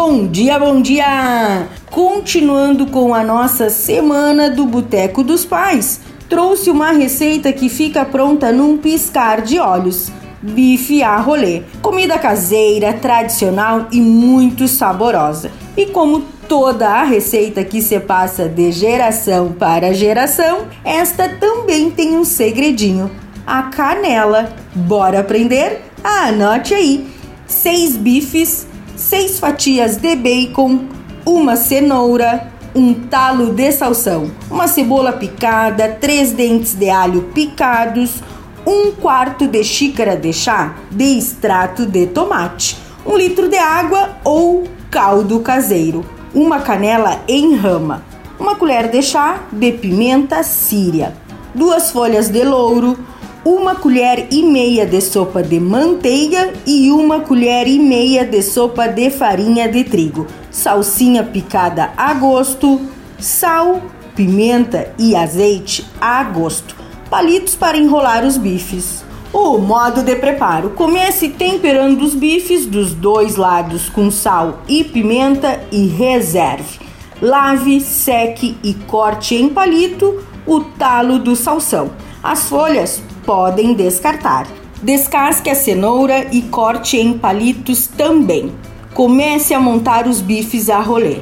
Bom dia, bom dia! Continuando com a nossa semana do Boteco dos Pais, trouxe uma receita que fica pronta num piscar de olhos. Bife a rolê, comida caseira, tradicional e muito saborosa. E como toda a receita que se passa de geração para geração, esta também tem um segredinho: a canela. Bora aprender? Anote aí: seis bifes 6 fatias de bacon, uma cenoura, um talo de salsão, uma cebola picada, 3 dentes de alho picados, um quarto de xícara de chá de extrato de tomate, um litro de água ou caldo caseiro, uma canela em rama, uma colher de chá de pimenta síria, duas folhas de louro, uma colher e meia de sopa de manteiga e uma colher e meia de sopa de farinha de trigo, salsinha picada a gosto, sal, pimenta e azeite a gosto, palitos para enrolar os bifes. O modo de preparo: comece temperando os bifes dos dois lados com sal e pimenta e reserve. Lave, seque e corte em palito o talo do salsão. As folhas podem descartar. Descasque a cenoura e corte em palitos também. Comece a montar os bifes a rolê.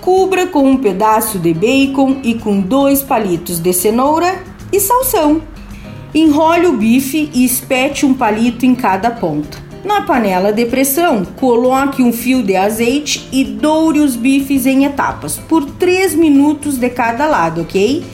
Cubra com um pedaço de bacon e com dois palitos de cenoura e salsão. Enrole o bife e espete um palito em cada ponta. Na panela de pressão, coloque um fio de azeite e doure os bifes em etapas por 3 minutos de cada lado, ok?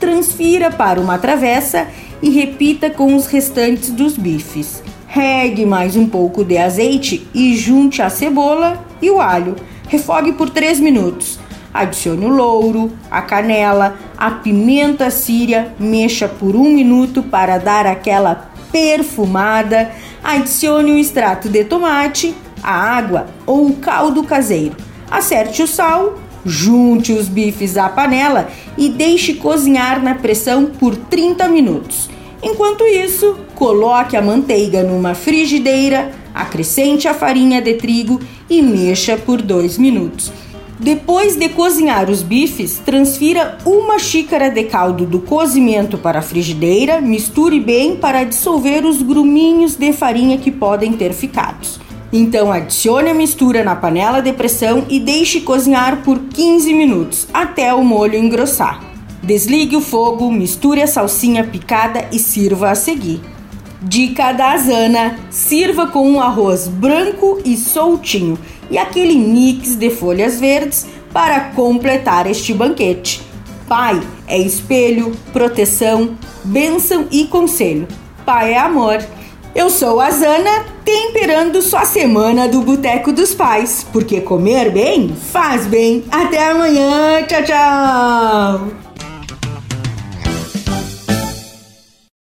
Transfira para uma travessa e repita com os restantes dos bifes. Regue mais um pouco de azeite e junte a cebola e o alho. Refogue por 3 minutos. Adicione o louro, a canela, a pimenta síria, mexa por um minuto para dar aquela perfumada. Adicione o extrato de tomate, a água ou o caldo caseiro. Acerte o sal Junte os bifes à panela e deixe cozinhar na pressão por 30 minutos. Enquanto isso, coloque a manteiga numa frigideira, acrescente a farinha de trigo e mexa por 2 minutos. Depois de cozinhar os bifes, transfira uma xícara de caldo do cozimento para a frigideira, misture bem para dissolver os gruminhos de farinha que podem ter ficado. Então adicione a mistura na panela de pressão e deixe cozinhar por 15 minutos até o molho engrossar. Desligue o fogo, misture a salsinha picada e sirva a seguir. Dica da Zana: sirva com um arroz branco e soltinho e aquele mix de folhas verdes para completar este banquete. Pai é espelho, proteção, bênção e conselho. Pai é amor. Eu sou a Zana, temperando sua semana do Boteco dos Pais, porque comer bem faz bem. Até amanhã, tchau, tchau!